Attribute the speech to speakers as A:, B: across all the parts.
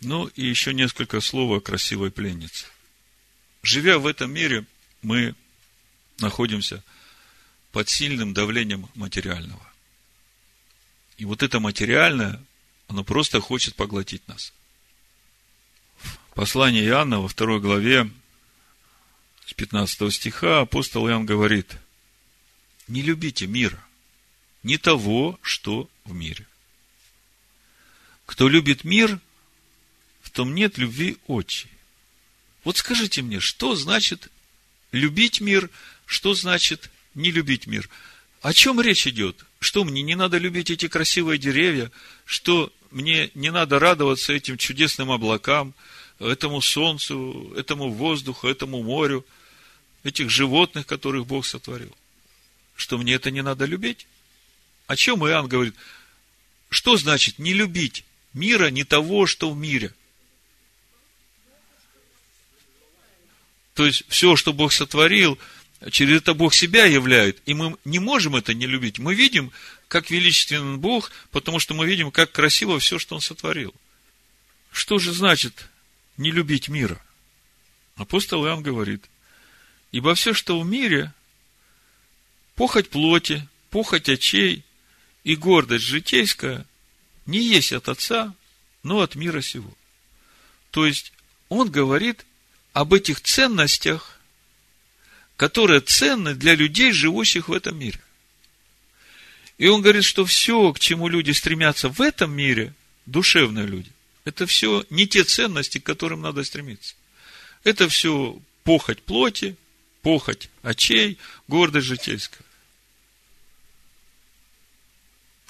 A: Ну и еще несколько слов о красивой пленнице. Живя в этом мире, мы находимся под сильным давлением материального. И вот это материальное, оно просто хочет поглотить нас. Послание Иоанна во второй главе с 15 стиха апостол Иоанн говорит, не любите мира, не того, что в мире. Кто любит мир, в том нет любви отчи. Вот скажите мне, что значит любить мир, что значит не любить мир? О чем речь идет? Что мне не надо любить эти красивые деревья? Что мне не надо радоваться этим чудесным облакам, этому солнцу, этому воздуху, этому морю, этих животных, которых Бог сотворил? Что мне это не надо любить? О чем Иоанн говорит? Что значит не любить мира, не того, что в мире? То есть, все, что Бог сотворил – через это Бог себя являет, и мы не можем это не любить. Мы видим, как величественен Бог, потому что мы видим, как красиво все, что Он сотворил. Что же значит не любить мира? Апостол Иоанн говорит, ибо все, что в мире, похоть плоти, похоть очей и гордость житейская, не есть от Отца, но от мира сего. То есть, он говорит об этих ценностях, которые ценны для людей, живущих в этом мире. И он говорит, что все, к чему люди стремятся в этом мире, душевные люди, это все не те ценности, к которым надо стремиться. Это все похоть плоти, похоть очей, гордость житейская.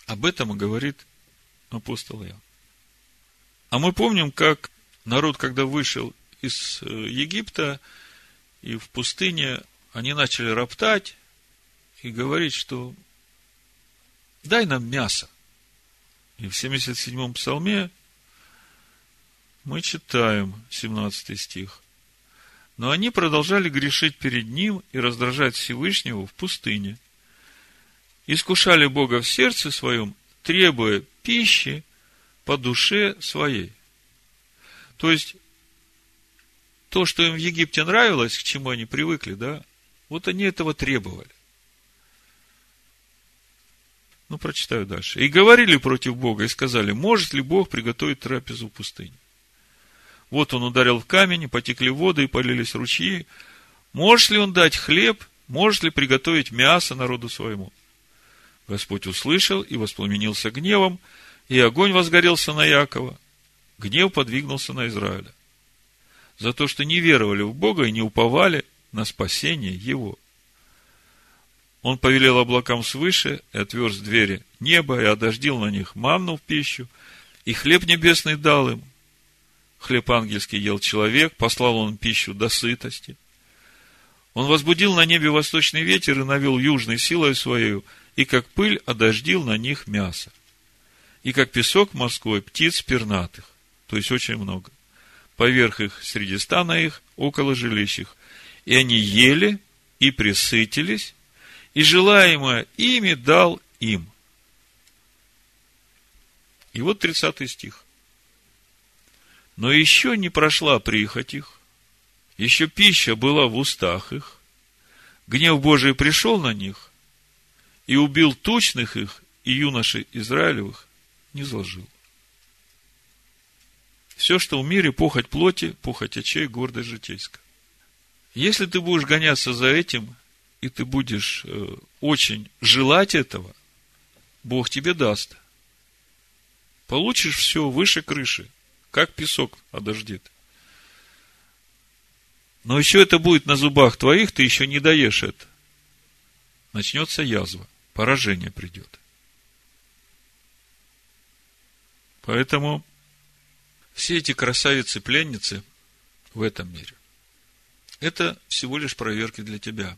A: Об этом и говорит апостол Иоанн. А мы помним, как народ, когда вышел из э, Египта и в пустыне они начали роптать и говорить, что дай нам мясо. И в 77-м псалме мы читаем 17 стих. Но они продолжали грешить перед Ним и раздражать Всевышнего в пустыне. Искушали Бога в сердце своем, требуя пищи по душе своей. То есть, то, что им в Египте нравилось, к чему они привыкли, да, вот они этого требовали. Ну, прочитаю дальше. И говорили против Бога, и сказали, может ли Бог приготовить трапезу в пустыне? Вот он ударил в камень, потекли воды, и полились ручьи. Может ли он дать хлеб? Может ли приготовить мясо народу своему? Господь услышал и воспламенился гневом, и огонь возгорелся на Якова. Гнев подвигнулся на Израиля. За то, что не веровали в Бога и не уповали на спасение его. Он повелел облакам свыше и отверз двери неба и одождил на них манну в пищу, и хлеб небесный дал им. Хлеб ангельский ел человек, послал он пищу до сытости. Он возбудил на небе восточный ветер и навел южной силой своей, и как пыль одождил на них мясо. И как песок морской птиц пернатых, то есть очень много. Поверх их среди стана их, около жилищ их, и они ели и присытились, и желаемое ими дал им. И вот 30 стих. Но еще не прошла прихоть их, еще пища была в устах их, гнев Божий пришел на них, и убил тучных их, и юношей Израилевых не зложил. Все, что в мире, похоть плоти, похоть очей, гордость житейская. Если ты будешь гоняться за этим, и ты будешь э, очень желать этого, Бог тебе даст. Получишь все выше крыши, как песок одождит. Но еще это будет на зубах твоих, ты еще не даешь это. Начнется язва, поражение придет. Поэтому все эти красавицы-пленницы в этом мире, это всего лишь проверки для тебя.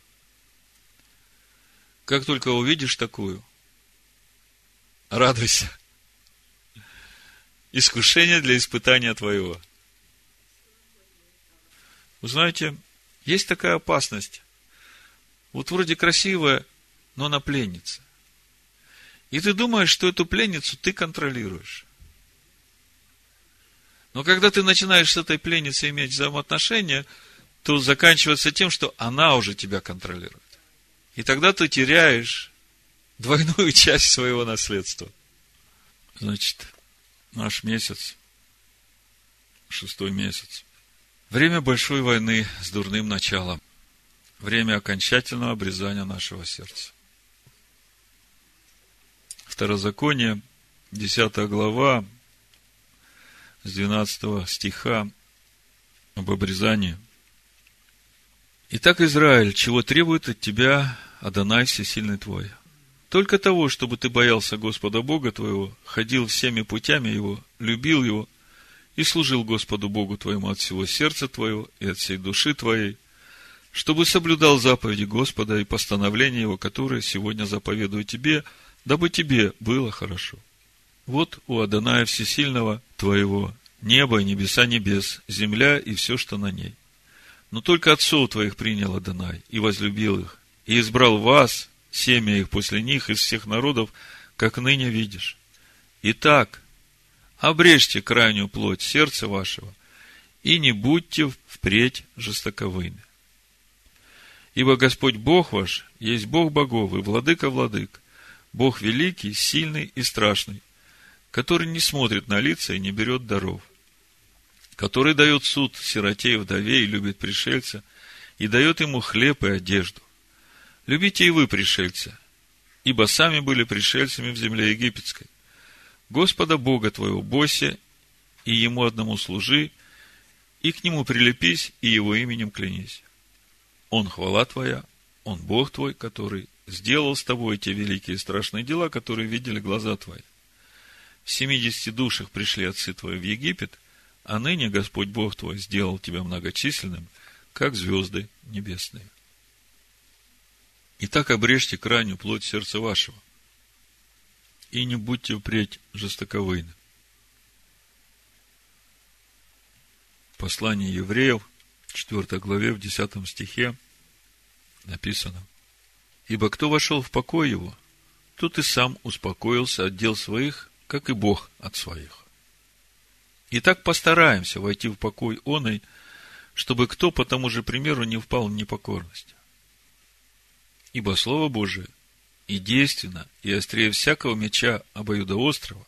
A: Как только увидишь такую, радуйся. Искушение для испытания твоего. Вы знаете, есть такая опасность. Вот вроде красивая, но она пленница. И ты думаешь, что эту пленницу ты контролируешь. Но когда ты начинаешь с этой пленницей иметь взаимоотношения, то заканчивается тем, что она уже тебя контролирует. И тогда ты теряешь двойную часть своего наследства. Значит, наш месяц, шестой месяц, время большой войны с дурным началом, время окончательного обрезания нашего сердца. Второзаконие, 10 глава, с 12 стиха об обрезании. Итак, Израиль, чего требует от тебя Адонай Всесильный твой? Только того, чтобы ты боялся Господа Бога твоего, ходил всеми путями Его, любил Его и служил Господу Богу твоему от всего сердца твоего и от всей души твоей, чтобы соблюдал заповеди Господа и постановления Его, которые сегодня заповедую тебе, дабы тебе было хорошо. Вот у Адоная Всесильного твоего небо и небеса небес, земля и все, что на ней. Но только отцов твоих принял Адонай и возлюбил их, и избрал вас, семя их после них из всех народов, как ныне видишь. Итак, обрежьте крайнюю плоть сердца вашего, и не будьте впредь жестоковыми. Ибо Господь Бог ваш есть Бог богов и владыка владык, Бог великий, сильный и страшный, который не смотрит на лица и не берет даров, который дает суд сироте и вдове и любит пришельца, и дает ему хлеб и одежду. Любите и вы пришельца, ибо сами были пришельцами в земле египетской. Господа Бога твоего бойся, и ему одному служи, и к нему прилепись, и его именем клянись. Он хвала твоя, он Бог твой, который сделал с тобой те великие и страшные дела, которые видели глаза твои. В семидесяти душах пришли отцы твои в Египет, а ныне Господь Бог твой сделал тебя многочисленным, как звезды небесные. Итак, обрежьте крайнюю плоть сердца вашего, и не будьте впредь жестоковыйны. Послание евреев, 4 главе, в 10 стихе написано. Ибо кто вошел в покой его, тот и сам успокоился от дел своих, как и Бог от своих. Итак, постараемся войти в покой оной, чтобы кто по тому же примеру не впал в непокорность. Ибо Слово Божие и действенно, и острее всякого меча обоюдоострого,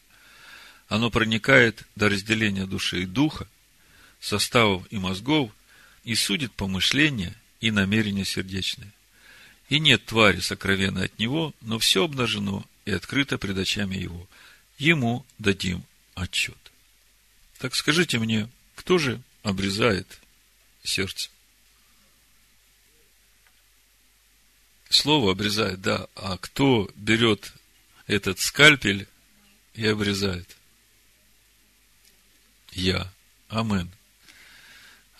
A: оно проникает до разделения души и духа, составов и мозгов, и судит помышления и намерения сердечные. И нет твари сокровенной от него, но все обнажено и открыто пред очами его. Ему дадим отчет. Так скажите мне, кто же обрезает сердце? Слово обрезает, да. А кто берет этот скальпель и обрезает? Я. Амен.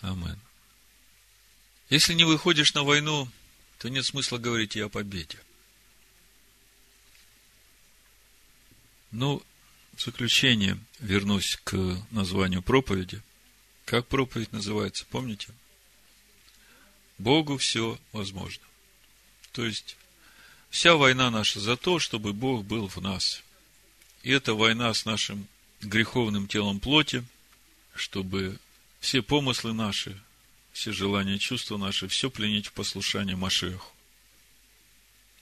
A: Амен. Если не выходишь на войну, то нет смысла говорить и о победе. Ну, в заключение вернусь к названию проповеди. Как проповедь называется, помните? Богу все возможно. То есть, вся война наша за то, чтобы Бог был в нас. И это война с нашим греховным телом плоти, чтобы все помыслы наши, все желания, чувства наши, все пленить в послушание Машеху.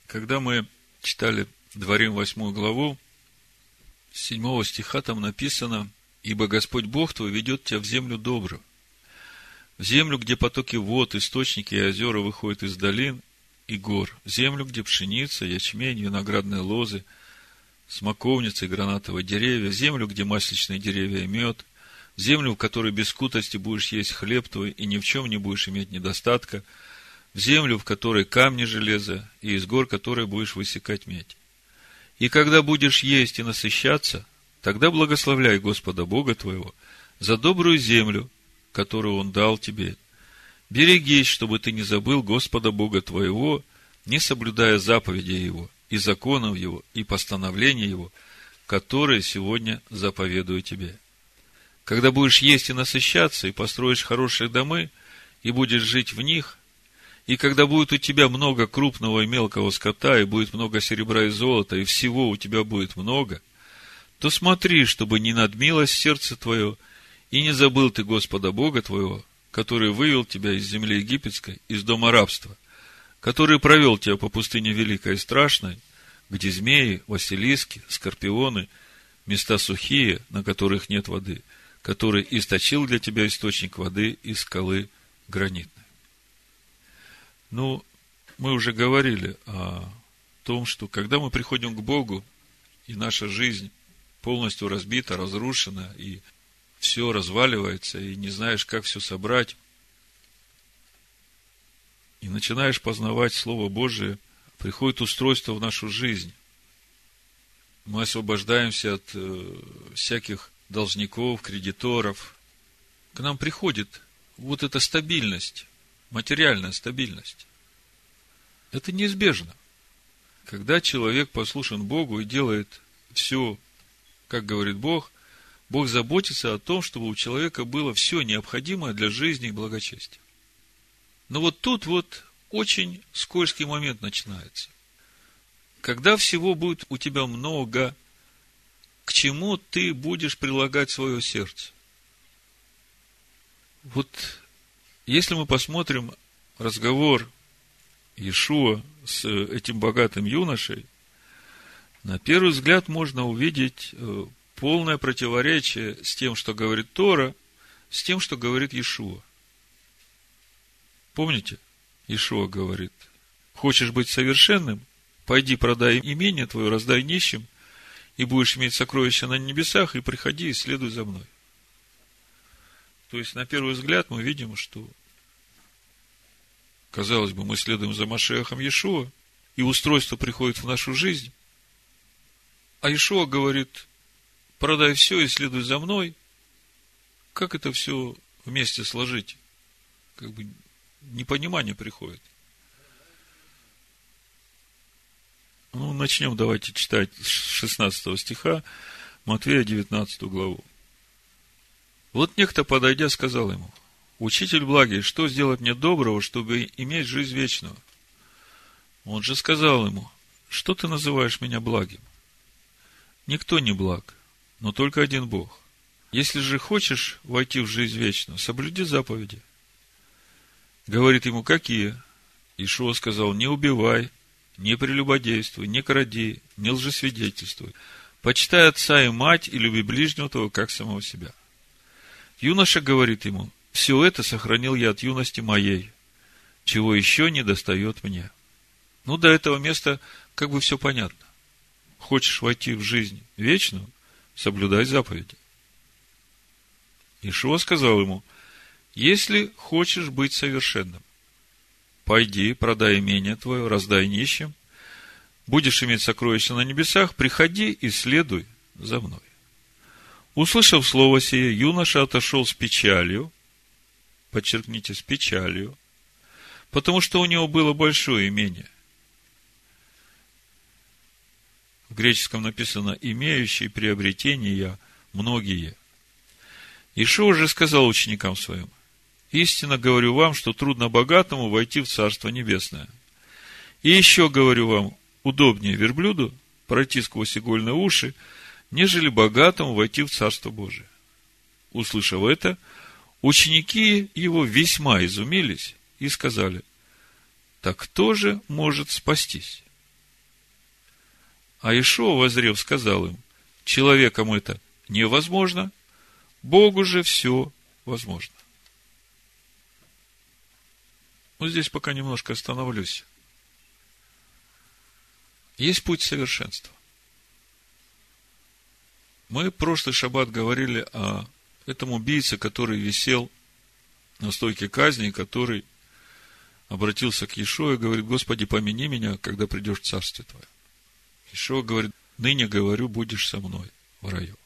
A: Когда мы читали Дворим восьмую главу, седьмого стиха там написано, «Ибо Господь Бог твой ведет тебя в землю добрую, в землю, где потоки вод, источники и озера выходят из долин и гор, в землю, где пшеница, ячмень, виноградные лозы, смоковницы гранатовые деревья, в землю, где масличные деревья и мед, в землю, в которой без скутости будешь есть хлеб твой и ни в чем не будешь иметь недостатка, в землю, в которой камни железа, и из гор которой будешь высекать медь. И когда будешь есть и насыщаться, тогда благословляй Господа Бога твоего за добрую землю, которую Он дал тебе. Берегись, чтобы ты не забыл Господа Бога твоего, не соблюдая заповедей Его, и законов Его, и постановления Его, которые сегодня заповедую тебе. Когда будешь есть и насыщаться, и построишь хорошие домы, и будешь жить в них, и когда будет у тебя много крупного и мелкого скота, и будет много серебра и золота, и всего у тебя будет много, то смотри, чтобы не надмилось сердце твое, И не забыл ты Господа Бога твоего, который вывел тебя из земли египетской, из дома рабства, который провел тебя по пустыне великой и страшной, где змеи, василиски, скорпионы, места сухие, на которых нет воды, который источил для тебя источник воды из скалы гранитной. Ну, мы уже говорили о том, что когда мы приходим к Богу, и наша жизнь полностью разбита, разрушена, и все разваливается, и не знаешь, как все собрать, и начинаешь познавать Слово Божие, приходит устройство в нашу жизнь. Мы освобождаемся от э, всяких должников, кредиторов. К нам приходит вот эта стабильность, материальная стабильность. Это неизбежно. Когда человек послушен Богу и делает все, как говорит Бог, Бог заботится о том, чтобы у человека было все необходимое для жизни и благочестия. Но вот тут вот очень скользкий момент начинается. Когда всего будет у тебя много, к чему ты будешь прилагать свое сердце? Вот если мы посмотрим разговор Иешуа с этим богатым юношей, на первый взгляд можно увидеть э, полное противоречие с тем, что говорит Тора, с тем, что говорит Иешуа. Помните, Иешуа говорит, хочешь быть совершенным, пойди продай имение твое, раздай нищим, и будешь иметь сокровища на небесах, и приходи и следуй за мной. То есть, на первый взгляд, мы видим, что Казалось бы, мы следуем за Машехом Иешуа, и устройство приходит в нашу жизнь. А Иешуа говорит, продай все и следуй за мной. Как это все вместе сложить? Как бы непонимание приходит. Ну, начнем давайте читать с 16 стиха Матвея 19 главу. Вот некто, подойдя, сказал ему – Учитель благий, что сделать мне доброго, чтобы иметь жизнь вечную? Он же сказал ему, что ты называешь меня благим? Никто не благ, но только один Бог. Если же хочешь войти в жизнь вечную, соблюди заповеди. Говорит ему, какие? Ишуа сказал, не убивай, не прелюбодействуй, не кради, не лжесвидетельствуй. Почитай отца и мать и люби ближнего твоего, как самого себя. Юноша говорит ему, все это сохранил я от юности моей, чего еще не достает мне. Ну, до этого места как бы все понятно. Хочешь войти в жизнь вечную, соблюдай заповеди. Ишуа сказал ему, если хочешь быть совершенным, пойди, продай имение твое, раздай нищим, будешь иметь сокровища на небесах, приходи и следуй за мной. Услышав слово сие, юноша отошел с печалью, подчеркните, с печалью, потому что у него было большое имение. В греческом написано «имеющие приобретения многие». Ишуа же сказал ученикам своим, «Истинно говорю вам, что трудно богатому войти в Царство Небесное. И еще говорю вам, удобнее верблюду пройти сквозь игольные уши, нежели богатому войти в Царство Божие». Услышав это, Ученики его весьма изумились и сказали, так кто же может спастись? А Ишуа, возрев, сказал им, человеком это невозможно, Богу же все возможно. Вот здесь пока немножко остановлюсь. Есть путь совершенства. Мы прошлый шаббат говорили о этом убийце, который висел на стойке казни, который обратился к Иешуа и говорит, Господи, помяни меня, когда придешь в Царствие Твое. Иешуа говорит, ныне говорю, будешь со мной в раю.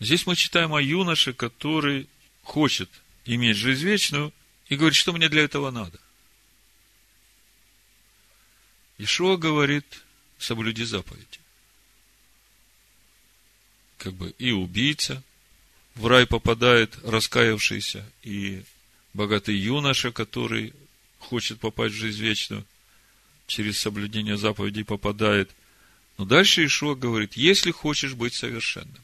A: Здесь мы читаем о юноше, который хочет иметь жизнь вечную и говорит, что мне для этого надо. Ишуа говорит, соблюди заповеди как бы и убийца в рай попадает, раскаявшийся, и богатый юноша, который хочет попасть в жизнь вечную, через соблюдение заповедей попадает. Но дальше Ишуа говорит, если хочешь быть совершенным,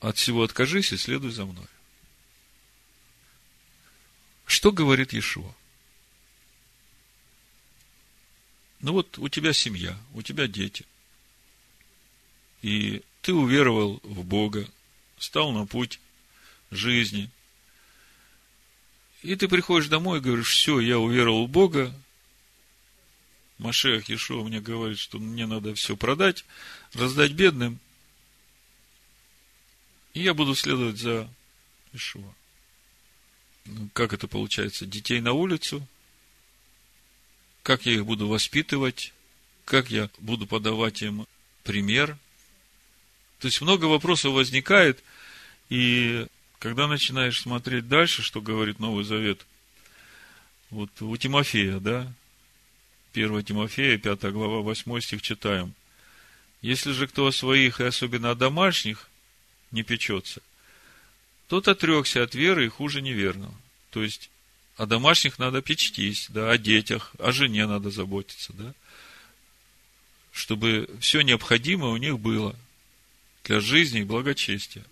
A: от всего откажись и следуй за мной. Что говорит Иешуа? Ну вот у тебя семья, у тебя дети. И ты уверовал в Бога, стал на путь жизни. И ты приходишь домой и говоришь, все, я уверовал в Бога. Машех Ешо мне говорит, что мне надо все продать, раздать бедным. И я буду следовать за Ишуа. Ну, как это получается? Детей на улицу? Как я их буду воспитывать? Как я буду подавать им пример? То есть много вопросов возникает, и когда начинаешь смотреть дальше, что говорит Новый Завет, вот у Тимофея, да, 1 Тимофея, 5 глава, 8 стих читаем. Если же кто о своих, и особенно о домашних, не печется, тот отрекся от веры и хуже неверного. То есть, о домашних надо печтись, да, о детях, о жене надо заботиться, да, чтобы все необходимое у них было для жизни и благочестия.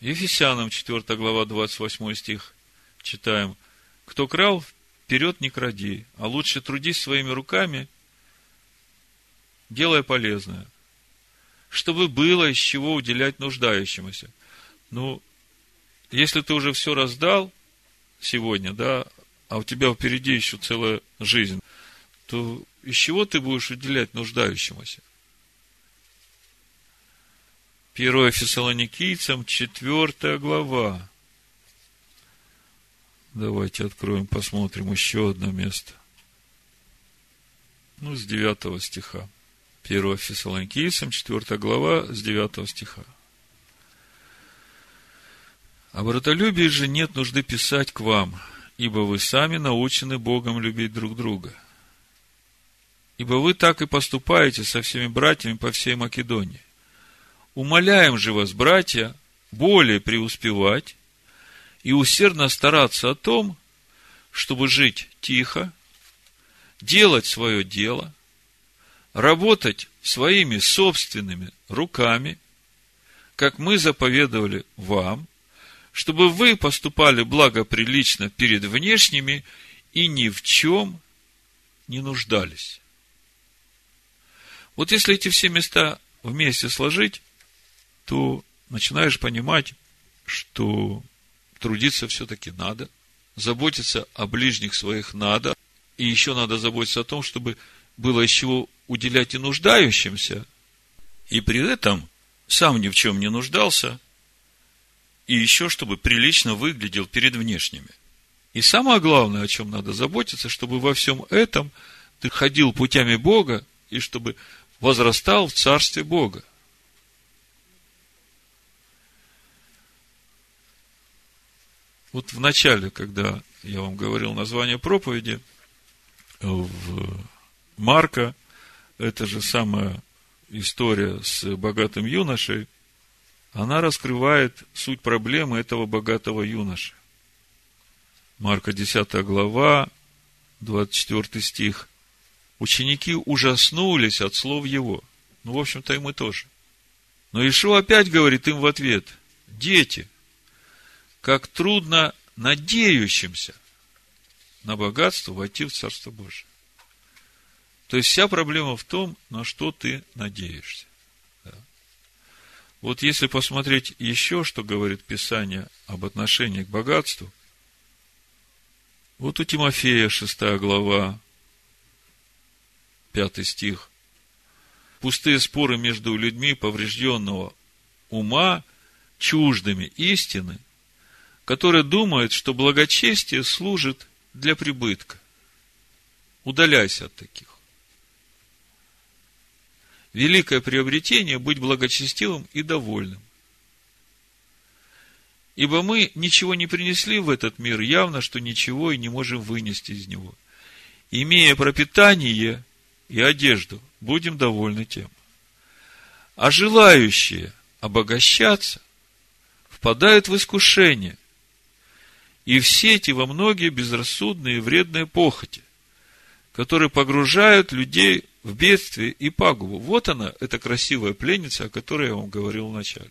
A: Ефесянам 4 глава 28 стих читаем. Кто крал, вперед не кради, а лучше трудись своими руками, делая полезное чтобы было из чего уделять нуждающемуся. Ну, если ты уже все раздал сегодня, да, а у тебя впереди еще целая жизнь, то из чего ты будешь уделять нуждающемуся? Первое Фессалоникийцам, четвертая глава. Давайте откроем, посмотрим еще одно место. Ну, с девятого стиха. 1 Фессалоникийцам, 4 глава, с 9 стиха. О братолюбии же нет нужды писать к вам, ибо вы сами научены Богом любить друг друга. Ибо вы так и поступаете со всеми братьями по всей Македонии. Умоляем же вас, братья, более преуспевать и усердно стараться о том, чтобы жить тихо, делать свое дело – работать своими собственными руками, как мы заповедовали вам, чтобы вы поступали благоприлично перед внешними и ни в чем не нуждались. Вот если эти все места вместе сложить, то начинаешь понимать, что трудиться все-таки надо, заботиться о ближних своих надо, и еще надо заботиться о том, чтобы было из чего уделять и нуждающимся, и при этом сам ни в чем не нуждался, и еще чтобы прилично выглядел перед внешними. И самое главное, о чем надо заботиться, чтобы во всем этом ты ходил путями Бога, и чтобы возрастал в Царстве Бога. Вот в начале, когда я вам говорил название проповеди, в Марка, эта же самая история с богатым юношей, она раскрывает суть проблемы этого богатого юноши. Марка 10 глава, 24 стих. Ученики ужаснулись от слов его. Ну, в общем-то, и мы тоже. Но Ишо опять говорит им в ответ, дети, как трудно надеющимся на богатство войти в Царство Божие. То есть вся проблема в том, на что ты надеешься. Вот если посмотреть еще, что говорит Писание об отношении к богатству, вот у Тимофея 6 глава, 5 стих. Пустые споры между людьми поврежденного ума, чуждыми истины, которые думают, что благочестие служит для прибытка. Удаляйся от таких великое приобретение быть благочестивым и довольным. Ибо мы ничего не принесли в этот мир, явно, что ничего и не можем вынести из него. Имея пропитание и одежду, будем довольны тем. А желающие обогащаться впадают в искушение и в сети во многие безрассудные и вредные похоти, которые погружают людей в бедствие и пагубу. Вот она, эта красивая пленница, о которой я вам говорил вначале.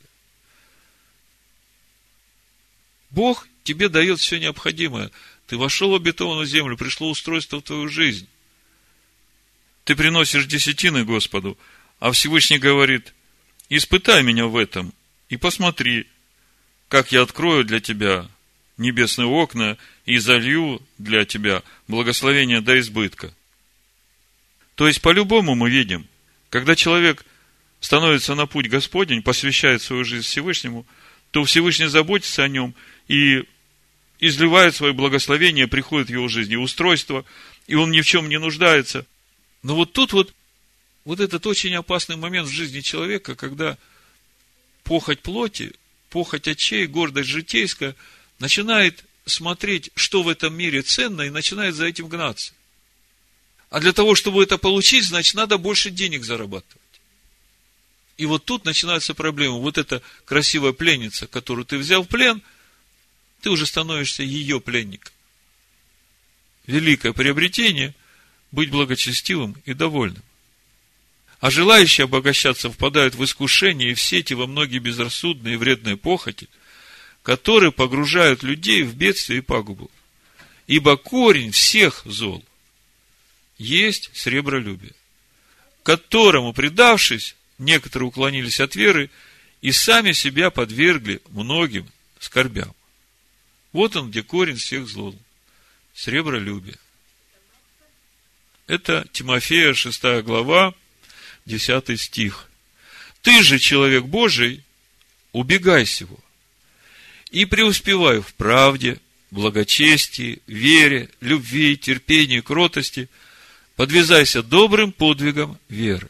A: Бог тебе дает все необходимое. Ты вошел в обетованную землю, пришло устройство в твою жизнь. Ты приносишь десятины Господу, а Всевышний говорит, испытай меня в этом и посмотри, как я открою для тебя небесные окна и залью для тебя благословение до избытка. То есть, по-любому мы видим, когда человек становится на путь Господень, посвящает свою жизнь Всевышнему, то Всевышний заботится о нем и изливает свое благословение, приходит в его жизнь и устройство, и он ни в чем не нуждается. Но вот тут вот, вот этот очень опасный момент в жизни человека, когда похоть плоти, похоть очей, гордость житейская начинает смотреть, что в этом мире ценно, и начинает за этим гнаться. А для того, чтобы это получить, значит, надо больше денег зарабатывать. И вот тут начинаются проблемы. Вот эта красивая пленница, которую ты взял в плен, ты уже становишься ее пленником. Великое приобретение – быть благочестивым и довольным. А желающие обогащаться впадают в искушение и в сети во многие безрассудные и вредные похоти, которые погружают людей в бедствие и пагубу. Ибо корень всех зол есть сребролюбие, которому, предавшись, некоторые уклонились от веры и сами себя подвергли многим скорбям. Вот он, где корень всех злол. Сребролюбие. Это Тимофея, 6 глава, 10 стих. Ты же, человек Божий, убегай сего и преуспевай в правде, благочестии, вере, любви, терпении, кротости – подвязайся добрым подвигом веры.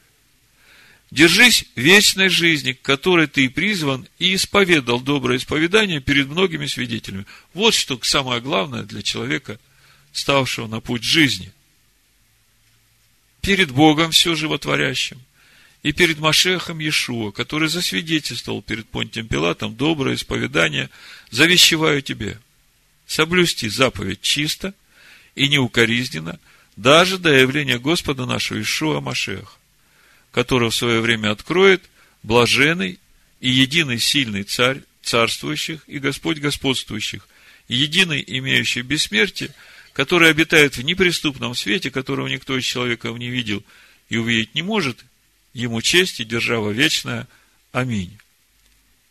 A: Держись вечной жизни, к которой ты призван, и исповедал доброе исповедание перед многими свидетелями. Вот что самое главное для человека, ставшего на путь жизни. Перед Богом все животворящим, и перед Машехом Иешуа, который засвидетельствовал перед Понтием Пилатом доброе исповедание, завещеваю тебе. Соблюсти заповедь чисто и неукоризненно – даже до явления Господа нашего Ишуа Машеха, которого в свое время откроет блаженный и единый сильный царь царствующих и Господь господствующих, единый имеющий бессмертие, который обитает в неприступном свете, которого никто из человеков не видел и увидеть не может, ему честь и держава вечная. Аминь.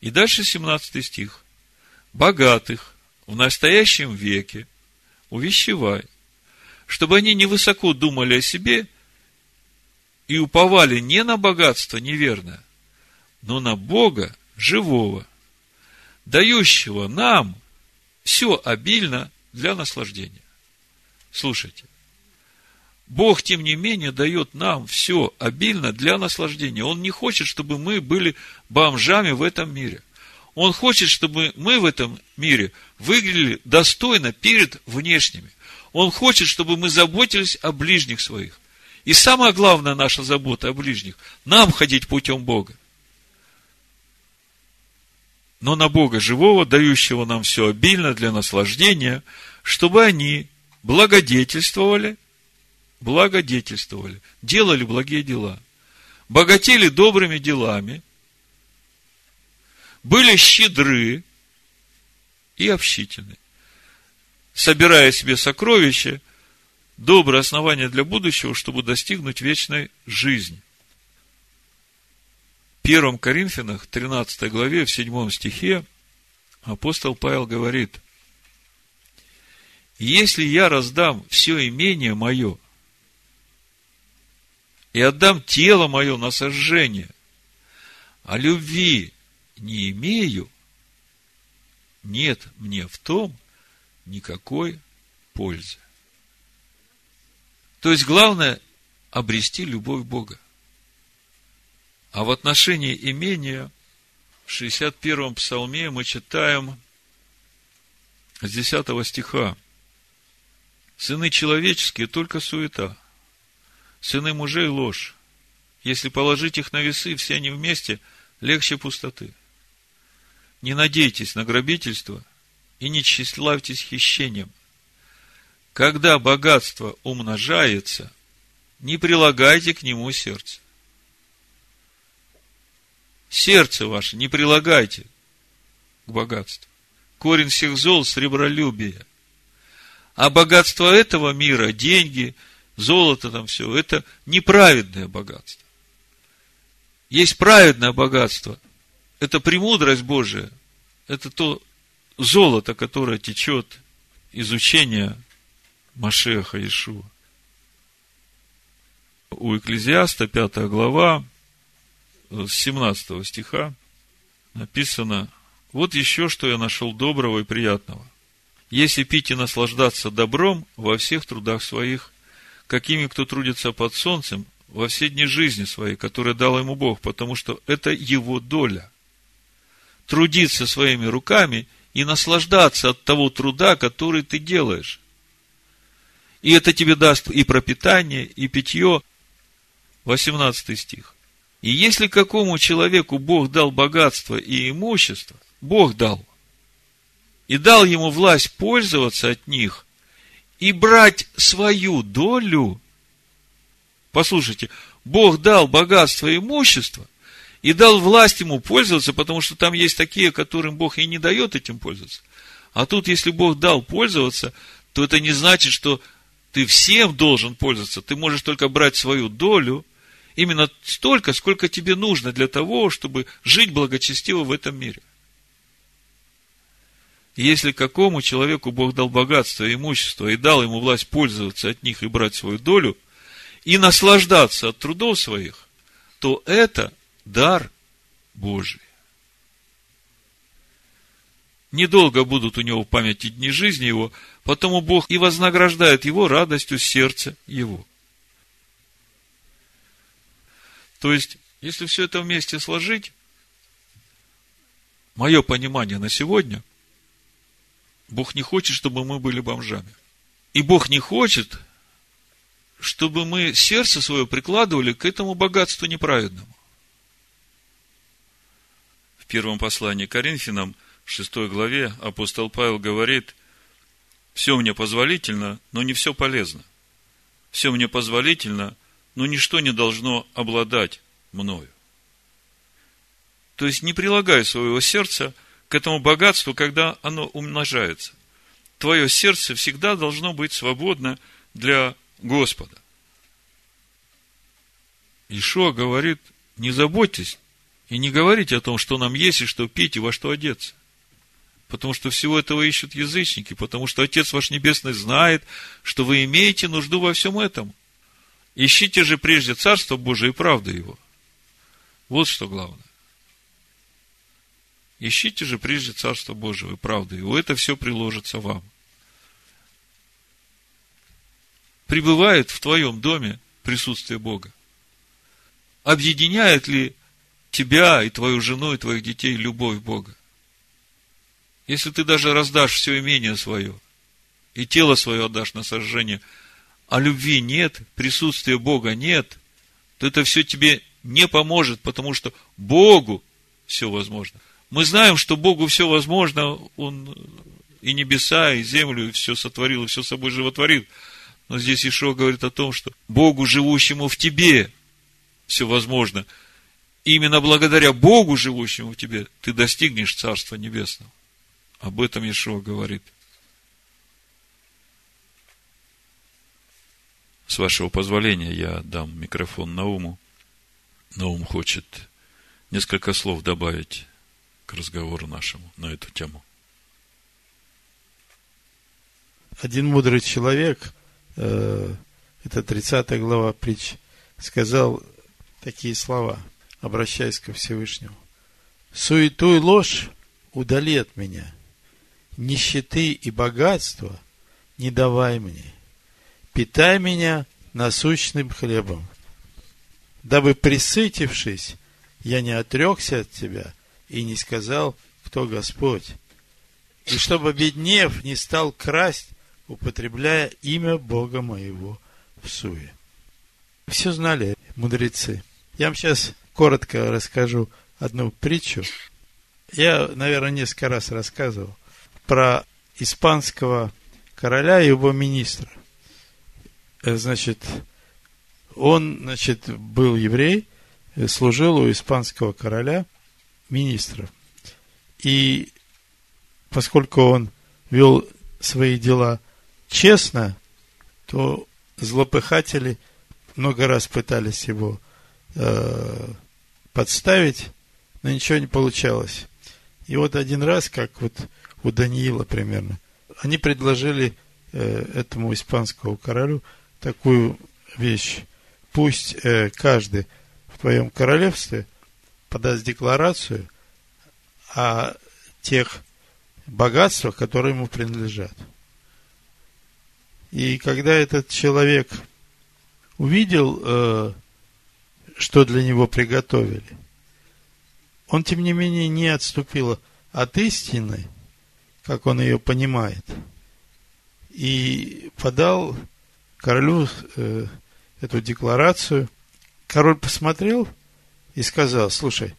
A: И дальше 17 стих. Богатых в настоящем веке увещевай, чтобы они невысоко думали о себе и уповали не на богатство неверное, но на Бога живого, дающего нам все обильно для наслаждения. Слушайте, Бог, тем не менее, дает нам все обильно для наслаждения. Он не хочет, чтобы мы были бомжами в этом мире. Он хочет, чтобы мы в этом мире выглядели достойно перед внешними – он хочет, чтобы мы заботились о ближних своих. И самая главная наша забота о ближних – нам ходить путем Бога. Но на Бога живого, дающего нам все обильно для наслаждения, чтобы они благодетельствовали, благодетельствовали, делали благие дела, богатели добрыми делами, были щедры и общительны собирая себе сокровища, доброе основание для будущего, чтобы достигнуть вечной жизни. В 1 Коринфянах, 13 главе, в 7 стихе, апостол Павел говорит, если я раздам все имение мое и отдам тело мое на сожжение, а любви не имею, нет мне в том никакой пользы. То есть, главное – обрести любовь Бога. А в отношении имения в 61-м псалме мы читаем с 10 стиха. Сыны человеческие – только суета. Сыны мужей – ложь. Если положить их на весы, все они вместе, легче пустоты. Не надейтесь на грабительство – и не тщеславьтесь хищением. Когда богатство умножается, не прилагайте к нему сердце. Сердце ваше не прилагайте к богатству. Корень всех зол – сребролюбие. А богатство этого мира, деньги, золото там все, это неправедное богатство. Есть праведное богатство. Это премудрость Божия. Это то золото, которое течет из учения Машеха Иешуа. У Экклезиаста, 5 глава, с 17 стиха написано, вот еще, что я нашел доброго и приятного. Если пить и наслаждаться добром во всех трудах своих, какими кто трудится под солнцем, во все дни жизни своей, которые дал ему Бог, потому что это его доля. Трудиться своими руками и наслаждаться от того труда, который ты делаешь. И это тебе даст и пропитание, и питье. 18 стих. И если какому человеку Бог дал богатство и имущество, Бог дал, и дал ему власть пользоваться от них и брать свою долю, послушайте, Бог дал богатство и имущество, и дал власть ему пользоваться, потому что там есть такие, которым Бог и не дает этим пользоваться. А тут, если Бог дал пользоваться, то это не значит, что ты всем должен пользоваться. Ты можешь только брать свою долю, именно столько, сколько тебе нужно для того, чтобы жить благочестиво в этом мире. Если какому человеку Бог дал богатство и имущество и дал ему власть пользоваться от них и брать свою долю, и наслаждаться от трудов своих, то это дар Божий. Недолго будут у него в памяти дни жизни его, потому Бог и вознаграждает его радостью сердца его. То есть, если все это вместе сложить, мое понимание на сегодня, Бог не хочет, чтобы мы были бомжами. И Бог не хочет, чтобы мы сердце свое прикладывали к этому богатству неправедному. В первом послании к Коринфянам, шестой главе, апостол Павел говорит, все мне позволительно, но не все полезно. Все мне позволительно, но ничто не должно обладать мною. То есть, не прилагай своего сердца к этому богатству, когда оно умножается. Твое сердце всегда должно быть свободно для Господа. Ишуа говорит, не заботьтесь и не говорите о том, что нам есть и что пить и во что одеться. Потому что всего этого ищут язычники, потому что Отец ваш Небесный знает, что вы имеете нужду во всем этом. Ищите же прежде Царство Божие и правду Его. Вот что главное. Ищите же прежде Царство Божие и правду Его. Это все приложится вам. Пребывает в твоем доме присутствие Бога. Объединяет ли тебя и твою жену и твоих детей любовь Бога? Если ты даже раздашь все имение свое, и тело свое отдашь на сожжение, а любви нет, присутствия Бога нет, то это все тебе не поможет, потому что Богу все возможно. Мы знаем, что Богу все возможно, Он и небеса, и землю, все сотворил, и все собой животворит. Но здесь Ишо говорит о том, что Богу, живущему в тебе, все возможно. И именно благодаря Богу, живущему в тебе, ты достигнешь Царства Небесного. Об этом Ишо говорит. С вашего позволения я дам микрофон Науму. Наум хочет несколько слов добавить к разговору нашему на эту тему.
B: Один мудрый человек, э, это 30 глава притч, сказал такие слова, обращаясь ко Всевышнему. Суету и ложь удали от меня. Нищеты и богатства не давай мне. Питай меня насущным хлебом дабы присытившись, я не отрекся от тебя и не сказал, кто Господь. И чтобы, обеднев, не стал красть, употребляя имя Бога моего в суе. Все знали мудрецы. Я вам сейчас коротко расскажу одну притчу. Я, наверное, несколько раз рассказывал про испанского короля и его министра. Значит, Он, значит, был еврей, э, служил у испанского короля министром. И поскольку он вел свои дела честно, то злопыхатели много раз пытались его э, подставить, но ничего не получалось. И вот один раз, как вот у Даниила примерно, они предложили э, этому испанскому королю такую вещь. Пусть э, каждый в твоем королевстве подаст декларацию о тех богатствах, которые ему принадлежат. И когда этот человек увидел, э, что для него приготовили, он, тем не менее, не отступил от истины, как он ее понимает, и подал королю э, эту декларацию. Король посмотрел и сказал, слушай,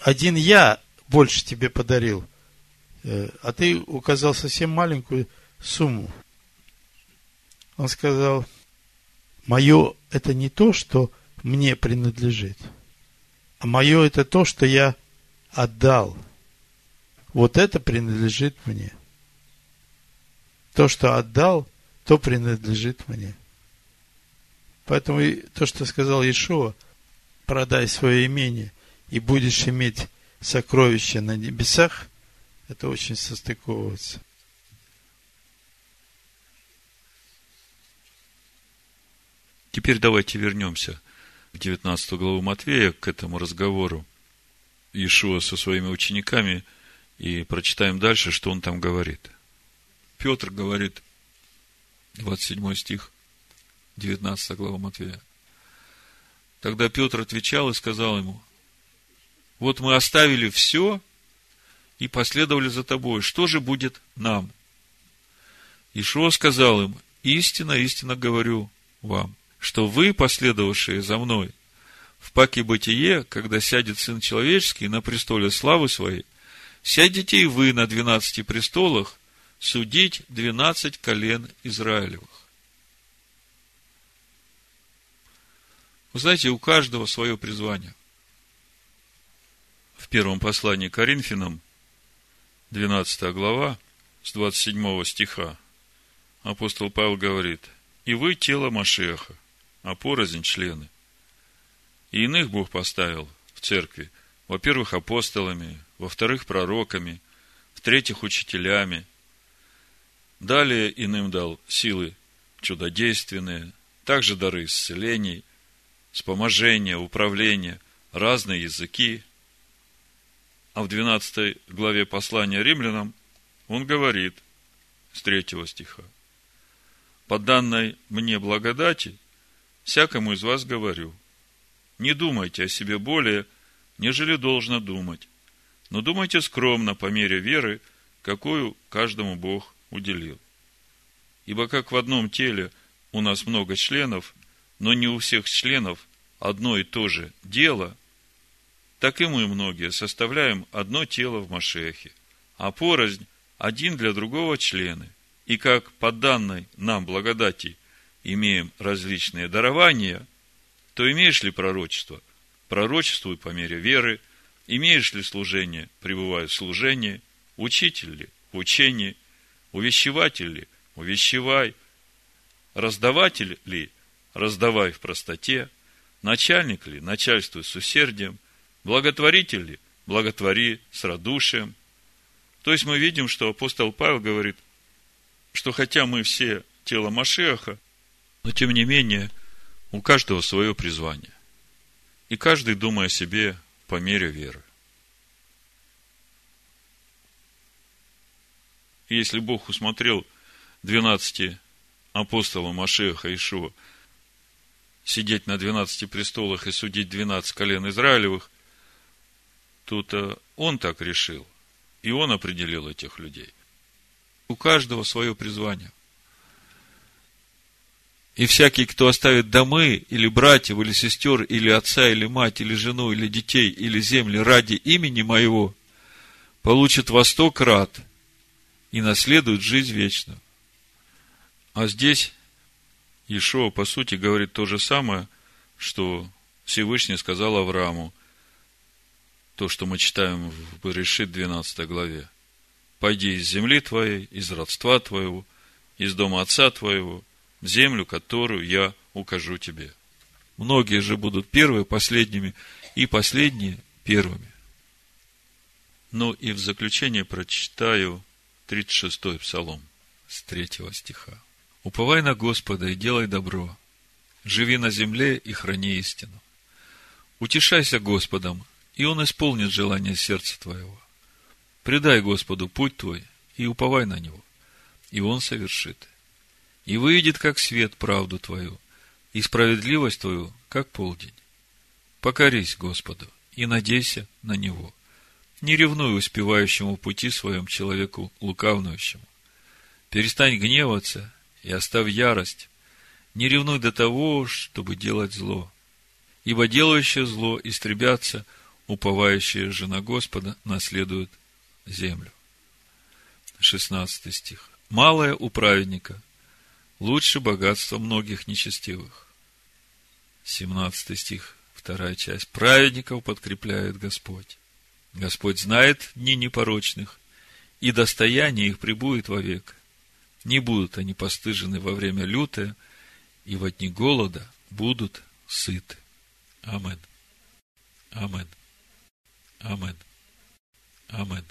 B: один я больше тебе подарил, э, а ты указал совсем маленькую сумму. Он сказал, мое это не то, что мне принадлежит, а мое это то, что я отдал. Вот это принадлежит мне. То, что отдал, то принадлежит мне. Поэтому то, что сказал Иешуа, продай свое имение, и будешь иметь сокровища на небесах, это очень состыковывается.
A: Теперь давайте вернемся в 19 главу Матвея, к этому разговору Иешуа со своими учениками, и прочитаем дальше, что он там говорит. Петр говорит, 27 стих, 19 глава Матвея. Тогда Петр отвечал и сказал ему, вот мы оставили все и последовали за тобой. Что же будет нам? Ишуа сказал им, истинно, истинно говорю вам, что вы, последовавшие за мной, в паке бытие, когда сядет Сын Человеческий на престоле славы своей, сядете и вы на двенадцати престолах судить двенадцать колен Израилевых. Вы знаете, у каждого свое призвание. В первом послании к Коринфянам, 12 глава, с 27 стиха, апостол Павел говорит, «И вы тело Машеха, а порознь члены. И иных Бог поставил в церкви, во-первых, апостолами, во-вторых, пророками, в-третьих, учителями. Далее иным дал силы чудодейственные, также дары исцелений, вспоможения, управления, разные языки. А в 12 главе послания римлянам он говорит с третьего стиха. По данной мне благодати всякому из вас говорю, не думайте о себе более, нежели должно думать, но думайте скромно по мере веры, какую каждому Бог уделил. Ибо как в одном теле у нас много членов, но не у всех членов одно и то же дело, так и мы многие составляем одно тело в Машехе, а порознь один для другого члены. И как по данной нам благодати имеем различные дарования, то имеешь ли пророчество? Пророчествуй по мере веры. Имеешь ли служение? Пребывай в служении. Учитель ли? В учении. Увещеватель ли? Увещевай. Раздаватель ли? Раздавай в простоте. Начальник ли? Начальствуй с усердием. Благотворитель ли? Благотвори с радушием. То есть мы видим, что апостол Павел говорит, что хотя мы все тело Машеха, но тем не менее, у каждого свое призвание. И каждый думая о себе по мере веры. Если Бог усмотрел 12 апостолам Машеха Ишуа сидеть на 12 престолах и судить 12 колен Израилевых, то он так решил. И он определил этих людей. У каждого свое призвание – и всякий, кто оставит домы, или братьев, или сестер, или отца, или мать, или жену, или детей, или земли ради имени моего, получит во сто крат и наследует жизнь вечную. А здесь Ишуа, по сути, говорит то же самое, что Всевышний сказал Аврааму, то, что мы читаем в Берешит 12 главе. «Пойди из земли твоей, из родства твоего, из дома отца твоего, в землю, которую я укажу тебе». Многие же будут первые последними, и последние первыми. Ну и в заключение прочитаю 36-й псалом с 3 стиха. «Уповай на Господа и делай добро, живи на земле и храни истину. Утешайся Господом, и Он исполнит желание сердца твоего. Предай Господу путь твой и уповай на Него, и Он совершит. И выйдет, как свет, правду твою, и справедливость твою, как полдень. Покорись Господу и надейся на Него. Не ревнуй успевающему пути своем человеку лукавнующему. Перестань гневаться и оставь ярость. Не ревнуй до того, чтобы делать зло. Ибо делающее зло истребятся, уповающие же на Господа наследуют землю. 16 стих. Малое у праведника лучше богатства многих нечестивых. 17 стих, вторая часть. Праведников подкрепляет Господь. Господь знает дни непорочных, и достояние их прибудет вовек. Не будут они постыжены во время лютое, и во дни голода будут сыты. Амин. Амин. Амин. Амин.